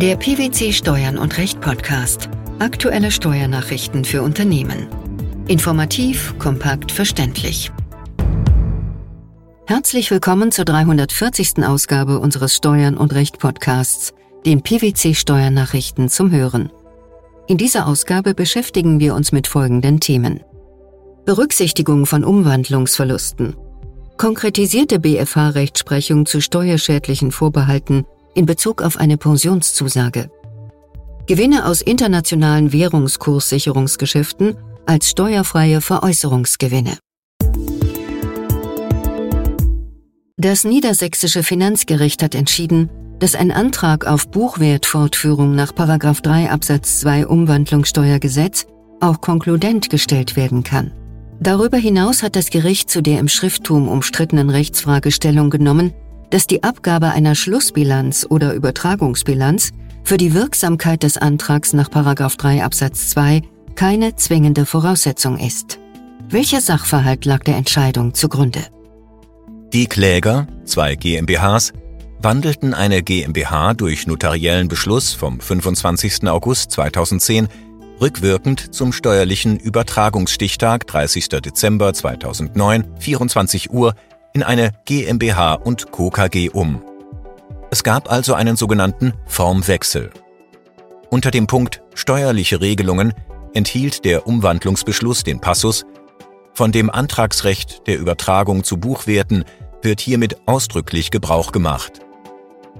Der PwC Steuern und Recht Podcast. Aktuelle Steuernachrichten für Unternehmen. Informativ, kompakt, verständlich. Herzlich willkommen zur 340. Ausgabe unseres Steuern und Recht Podcasts, den PwC Steuernachrichten zum Hören. In dieser Ausgabe beschäftigen wir uns mit folgenden Themen. Berücksichtigung von Umwandlungsverlusten. Konkretisierte BFH-Rechtsprechung zu steuerschädlichen Vorbehalten in Bezug auf eine Pensionszusage. Gewinne aus internationalen Währungskurssicherungsgeschäften als steuerfreie Veräußerungsgewinne. Das niedersächsische Finanzgericht hat entschieden, dass ein Antrag auf Buchwertfortführung nach 3 Absatz 2 Umwandlungssteuergesetz auch konkludent gestellt werden kann. Darüber hinaus hat das Gericht zu der im Schrifttum umstrittenen Rechtsfragestellung genommen, dass die Abgabe einer Schlussbilanz oder Übertragungsbilanz für die Wirksamkeit des Antrags nach 3 Absatz 2 keine zwingende Voraussetzung ist. Welcher Sachverhalt lag der Entscheidung zugrunde? Die Kläger, zwei GmbHs, wandelten eine GmbH durch notariellen Beschluss vom 25. August 2010 rückwirkend zum steuerlichen Übertragungsstichtag 30. Dezember 2009, 24 Uhr in eine GmbH und Co. KG um. Es gab also einen sogenannten Formwechsel. Unter dem Punkt Steuerliche Regelungen enthielt der Umwandlungsbeschluss den Passus Von dem Antragsrecht der Übertragung zu Buchwerten wird hiermit ausdrücklich Gebrauch gemacht.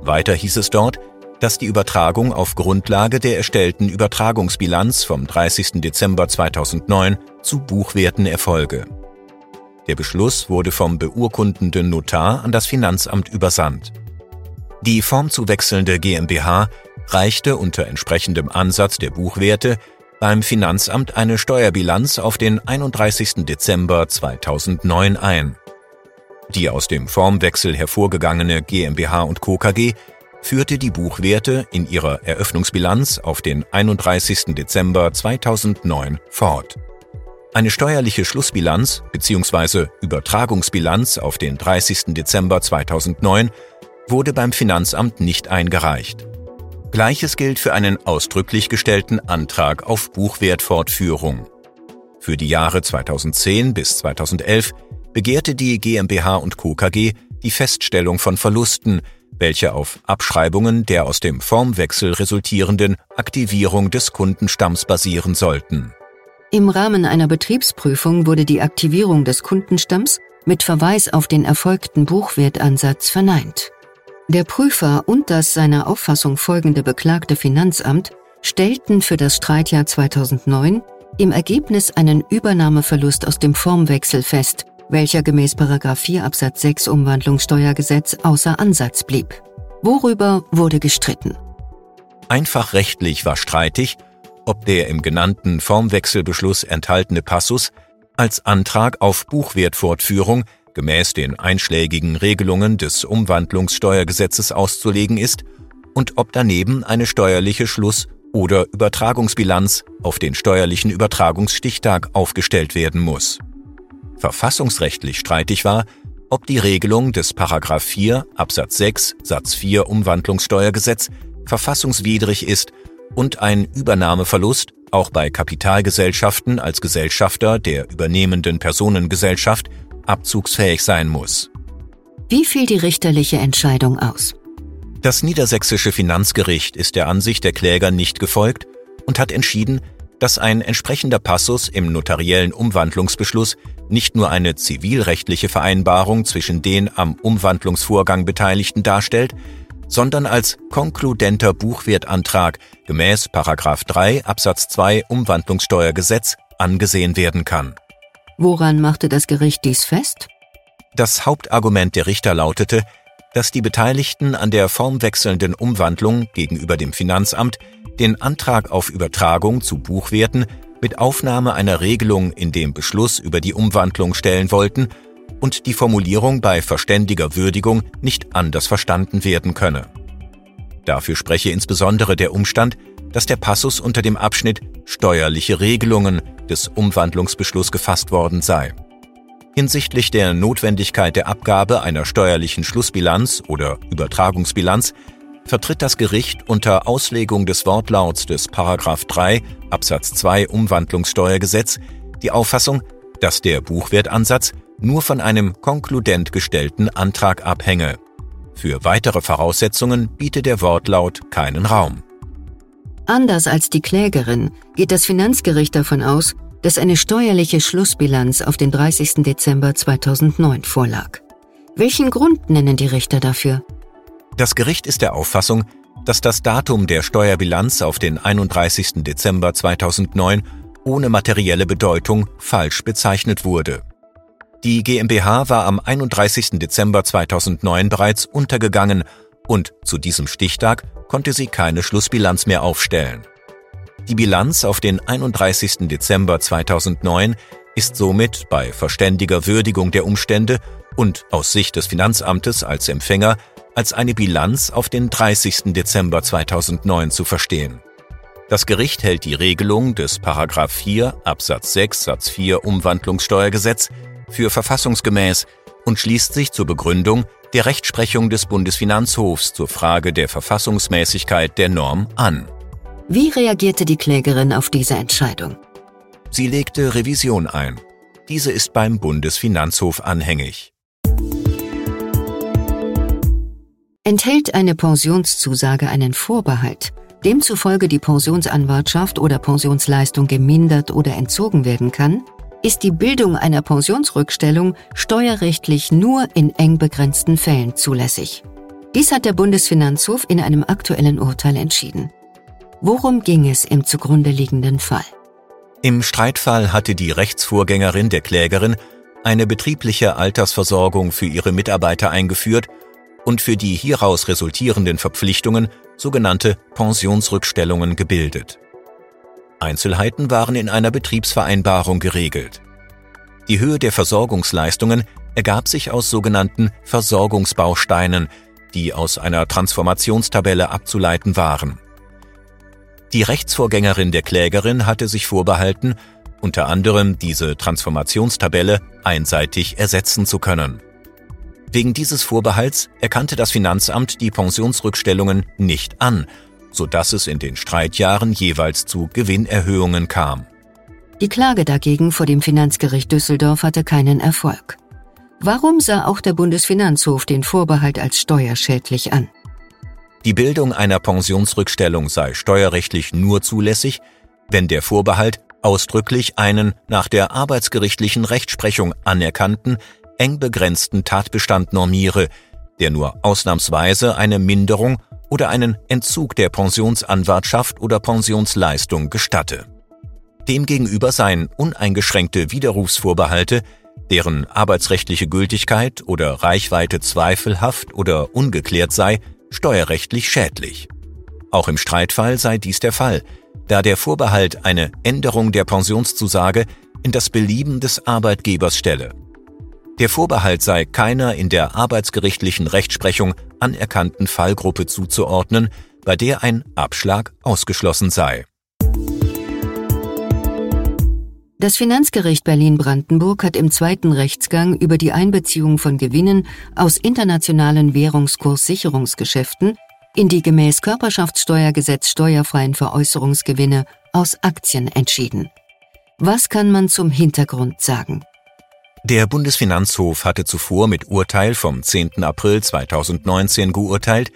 Weiter hieß es dort, dass die Übertragung auf Grundlage der erstellten Übertragungsbilanz vom 30. Dezember 2009 zu Buchwerten erfolge. Der Beschluss wurde vom beurkundenden Notar an das Finanzamt übersandt. Die formzuwechselnde GmbH reichte unter entsprechendem Ansatz der Buchwerte beim Finanzamt eine Steuerbilanz auf den 31. Dezember 2009 ein. Die aus dem Formwechsel hervorgegangene GmbH und Co. KG führte die Buchwerte in ihrer Eröffnungsbilanz auf den 31. Dezember 2009 fort. Eine steuerliche Schlussbilanz bzw. Übertragungsbilanz auf den 30. Dezember 2009 wurde beim Finanzamt nicht eingereicht. Gleiches gilt für einen ausdrücklich gestellten Antrag auf Buchwertfortführung. Für die Jahre 2010 bis 2011 begehrte die GmbH und Co. KG die Feststellung von Verlusten, welche auf Abschreibungen der aus dem Formwechsel resultierenden Aktivierung des Kundenstamms basieren sollten. Im Rahmen einer Betriebsprüfung wurde die Aktivierung des Kundenstamms mit Verweis auf den erfolgten Buchwertansatz verneint. Der Prüfer und das seiner Auffassung folgende beklagte Finanzamt stellten für das Streitjahr 2009 im Ergebnis einen Übernahmeverlust aus dem Formwechsel fest, welcher gemäß 4 Absatz 6 Umwandlungssteuergesetz außer Ansatz blieb. Worüber wurde gestritten? Einfach rechtlich war streitig, ob der im genannten Formwechselbeschluss enthaltene Passus als Antrag auf Buchwertfortführung gemäß den einschlägigen Regelungen des Umwandlungssteuergesetzes auszulegen ist und ob daneben eine steuerliche Schluss- oder Übertragungsbilanz auf den steuerlichen Übertragungsstichtag aufgestellt werden muss. Verfassungsrechtlich streitig war, ob die Regelung des 4 Absatz 6 Satz 4 Umwandlungssteuergesetz verfassungswidrig ist und ein Übernahmeverlust auch bei Kapitalgesellschaften als Gesellschafter der übernehmenden Personengesellschaft abzugsfähig sein muss. Wie fiel die richterliche Entscheidung aus? Das niedersächsische Finanzgericht ist der Ansicht der Kläger nicht gefolgt und hat entschieden, dass ein entsprechender Passus im notariellen Umwandlungsbeschluss nicht nur eine zivilrechtliche Vereinbarung zwischen den am Umwandlungsvorgang Beteiligten darstellt, sondern als konkludenter Buchwertantrag gemäß 3 Absatz 2 Umwandlungssteuergesetz angesehen werden kann. Woran machte das Gericht dies fest? Das Hauptargument der Richter lautete, dass die Beteiligten an der formwechselnden Umwandlung gegenüber dem Finanzamt den Antrag auf Übertragung zu Buchwerten mit Aufnahme einer Regelung in dem Beschluss über die Umwandlung stellen wollten und die Formulierung bei verständiger Würdigung nicht anders verstanden werden könne. Dafür spreche insbesondere der Umstand, dass der Passus unter dem Abschnitt Steuerliche Regelungen des Umwandlungsbeschluss gefasst worden sei. Hinsichtlich der Notwendigkeit der Abgabe einer steuerlichen Schlussbilanz oder Übertragungsbilanz vertritt das Gericht unter Auslegung des Wortlauts des Paragraph 3 Absatz 2 Umwandlungssteuergesetz die Auffassung, dass der Buchwertansatz nur von einem konkludent gestellten Antrag abhänge. Für weitere Voraussetzungen bietet der Wortlaut keinen Raum. Anders als die Klägerin geht das Finanzgericht davon aus, dass eine steuerliche Schlussbilanz auf den 30. Dezember 2009 vorlag. Welchen Grund nennen die Richter dafür? Das Gericht ist der Auffassung, dass das Datum der Steuerbilanz auf den 31. Dezember 2009 ohne materielle Bedeutung falsch bezeichnet wurde. Die GmbH war am 31. Dezember 2009 bereits untergegangen und zu diesem Stichtag konnte sie keine Schlussbilanz mehr aufstellen. Die Bilanz auf den 31. Dezember 2009 ist somit bei verständiger Würdigung der Umstände und aus Sicht des Finanzamtes als Empfänger als eine Bilanz auf den 30. Dezember 2009 zu verstehen. Das Gericht hält die Regelung des 4 Absatz 6 Satz 4 Umwandlungssteuergesetz für verfassungsgemäß und schließt sich zur Begründung der Rechtsprechung des Bundesfinanzhofs zur Frage der Verfassungsmäßigkeit der Norm an. Wie reagierte die Klägerin auf diese Entscheidung? Sie legte Revision ein. Diese ist beim Bundesfinanzhof anhängig. Enthält eine Pensionszusage einen Vorbehalt, demzufolge die Pensionsanwartschaft oder Pensionsleistung gemindert oder entzogen werden kann, ist die Bildung einer Pensionsrückstellung steuerrechtlich nur in eng begrenzten Fällen zulässig. Dies hat der Bundesfinanzhof in einem aktuellen Urteil entschieden. Worum ging es im zugrunde liegenden Fall? Im Streitfall hatte die Rechtsvorgängerin der Klägerin eine betriebliche Altersversorgung für ihre Mitarbeiter eingeführt und für die hieraus resultierenden Verpflichtungen sogenannte Pensionsrückstellungen gebildet. Einzelheiten waren in einer Betriebsvereinbarung geregelt. Die Höhe der Versorgungsleistungen ergab sich aus sogenannten Versorgungsbausteinen, die aus einer Transformationstabelle abzuleiten waren. Die Rechtsvorgängerin der Klägerin hatte sich vorbehalten, unter anderem diese Transformationstabelle einseitig ersetzen zu können. Wegen dieses Vorbehalts erkannte das Finanzamt die Pensionsrückstellungen nicht an sodass es in den Streitjahren jeweils zu Gewinnerhöhungen kam. Die Klage dagegen vor dem Finanzgericht Düsseldorf hatte keinen Erfolg. Warum sah auch der Bundesfinanzhof den Vorbehalt als steuerschädlich an? Die Bildung einer Pensionsrückstellung sei steuerrechtlich nur zulässig, wenn der Vorbehalt ausdrücklich einen nach der arbeitsgerichtlichen Rechtsprechung anerkannten, eng begrenzten Tatbestand normiere, der nur ausnahmsweise eine Minderung oder einen Entzug der Pensionsanwartschaft oder Pensionsleistung gestatte. Demgegenüber seien uneingeschränkte Widerrufsvorbehalte, deren arbeitsrechtliche Gültigkeit oder Reichweite zweifelhaft oder ungeklärt sei, steuerrechtlich schädlich. Auch im Streitfall sei dies der Fall, da der Vorbehalt eine Änderung der Pensionszusage in das Belieben des Arbeitgebers stelle. Der Vorbehalt sei keiner in der arbeitsgerichtlichen Rechtsprechung anerkannten Fallgruppe zuzuordnen, bei der ein Abschlag ausgeschlossen sei. Das Finanzgericht Berlin-Brandenburg hat im zweiten Rechtsgang über die Einbeziehung von Gewinnen aus internationalen Währungskurssicherungsgeschäften in die gemäß Körperschaftssteuergesetz steuerfreien Veräußerungsgewinne aus Aktien entschieden. Was kann man zum Hintergrund sagen? Der Bundesfinanzhof hatte zuvor mit Urteil vom 10. April 2019 geurteilt,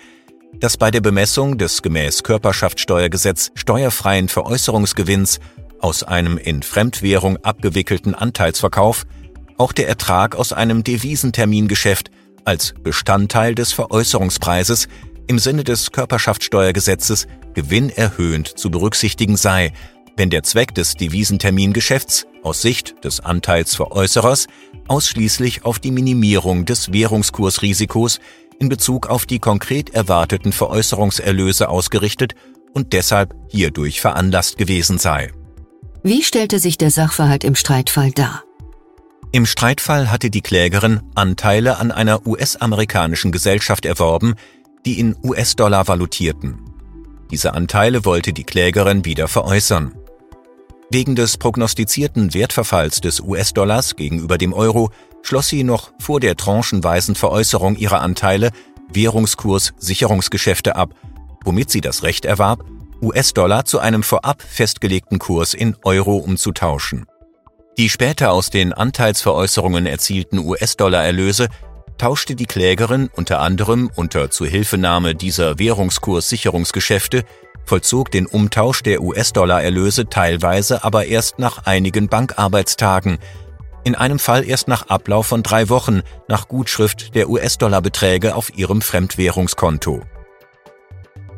dass bei der Bemessung des gemäß Körperschaftssteuergesetz steuerfreien Veräußerungsgewinns aus einem in Fremdwährung abgewickelten Anteilsverkauf auch der Ertrag aus einem Devisentermingeschäft als Bestandteil des Veräußerungspreises im Sinne des Körperschaftssteuergesetzes gewinnerhöhend zu berücksichtigen sei, wenn der Zweck des Devisentermingeschäfts aus Sicht des Anteilsveräußerers ausschließlich auf die Minimierung des Währungskursrisikos in Bezug auf die konkret erwarteten Veräußerungserlöse ausgerichtet und deshalb hierdurch veranlasst gewesen sei. Wie stellte sich der Sachverhalt im Streitfall dar? Im Streitfall hatte die Klägerin Anteile an einer US-amerikanischen Gesellschaft erworben, die in US-Dollar valutierten. Diese Anteile wollte die Klägerin wieder veräußern. Wegen des prognostizierten Wertverfalls des US-Dollars gegenüber dem Euro schloss sie noch vor der tranchenweisen Veräußerung ihrer Anteile Währungskurssicherungsgeschäfte ab, womit sie das Recht erwarb, US-Dollar zu einem vorab festgelegten Kurs in Euro umzutauschen. Die später aus den Anteilsveräußerungen erzielten US-Dollar-Erlöse tauschte die Klägerin unter anderem unter Zuhilfenahme dieser Währungskurssicherungsgeschäfte, vollzog den Umtausch der US-Dollar-Erlöse teilweise aber erst nach einigen Bankarbeitstagen, in einem Fall erst nach Ablauf von drei Wochen nach Gutschrift der US-Dollar-Beträge auf ihrem Fremdwährungskonto.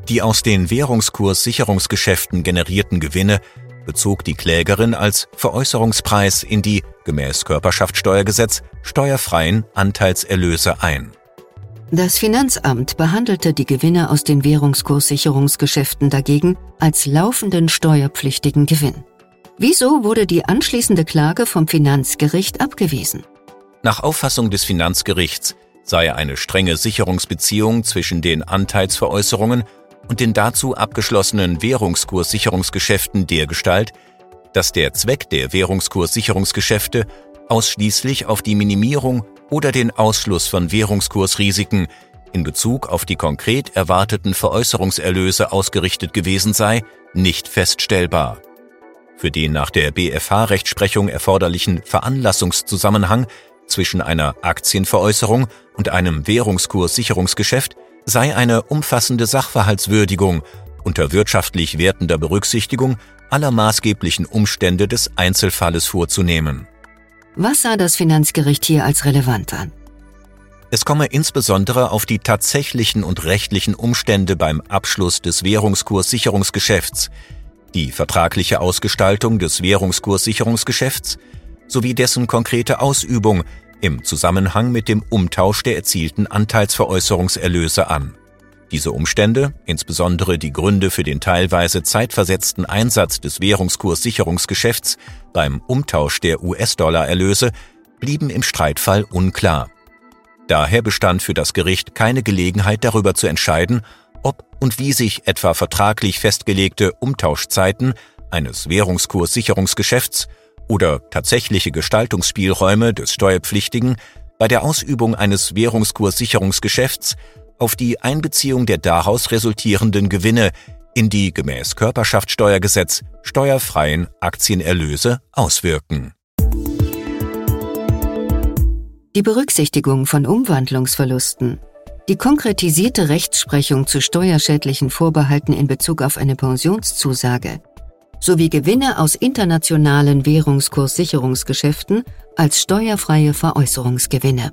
Die aus den Währungskurssicherungsgeschäften generierten Gewinne bezog die Klägerin als Veräußerungspreis in die, gemäß Körperschaftssteuergesetz, steuerfreien Anteilserlöse ein. Das Finanzamt behandelte die Gewinne aus den Währungskurssicherungsgeschäften dagegen als laufenden steuerpflichtigen Gewinn. Wieso wurde die anschließende Klage vom Finanzgericht abgewiesen? Nach Auffassung des Finanzgerichts sei eine strenge Sicherungsbeziehung zwischen den Anteilsveräußerungen und den dazu abgeschlossenen Währungskurssicherungsgeschäften dergestalt, dass der Zweck der Währungskurssicherungsgeschäfte ausschließlich auf die Minimierung oder den Ausschluss von Währungskursrisiken in Bezug auf die konkret erwarteten Veräußerungserlöse ausgerichtet gewesen sei, nicht feststellbar. Für den nach der BFH-Rechtsprechung erforderlichen Veranlassungszusammenhang zwischen einer Aktienveräußerung und einem Währungskurssicherungsgeschäft sei eine umfassende Sachverhaltswürdigung unter wirtschaftlich wertender Berücksichtigung aller maßgeblichen Umstände des Einzelfalles vorzunehmen. Was sah das Finanzgericht hier als relevant an? Es komme insbesondere auf die tatsächlichen und rechtlichen Umstände beim Abschluss des Währungskurssicherungsgeschäfts, die vertragliche Ausgestaltung des Währungskurssicherungsgeschäfts sowie dessen konkrete Ausübung im Zusammenhang mit dem Umtausch der erzielten Anteilsveräußerungserlöse an. Diese Umstände, insbesondere die Gründe für den teilweise zeitversetzten Einsatz des Währungskurssicherungsgeschäfts beim Umtausch der US-Dollar-Erlöse, blieben im Streitfall unklar. Daher bestand für das Gericht keine Gelegenheit darüber zu entscheiden, ob und wie sich etwa vertraglich festgelegte Umtauschzeiten eines Währungskurssicherungsgeschäfts oder tatsächliche Gestaltungsspielräume des Steuerpflichtigen bei der Ausübung eines Währungskurssicherungsgeschäfts auf die Einbeziehung der daraus resultierenden Gewinne in die gemäß Körperschaftssteuergesetz steuerfreien Aktienerlöse auswirken. Die Berücksichtigung von Umwandlungsverlusten die konkretisierte Rechtsprechung zu steuerschädlichen Vorbehalten in Bezug auf eine Pensionszusage sowie Gewinne aus internationalen Währungskurssicherungsgeschäften als steuerfreie Veräußerungsgewinne.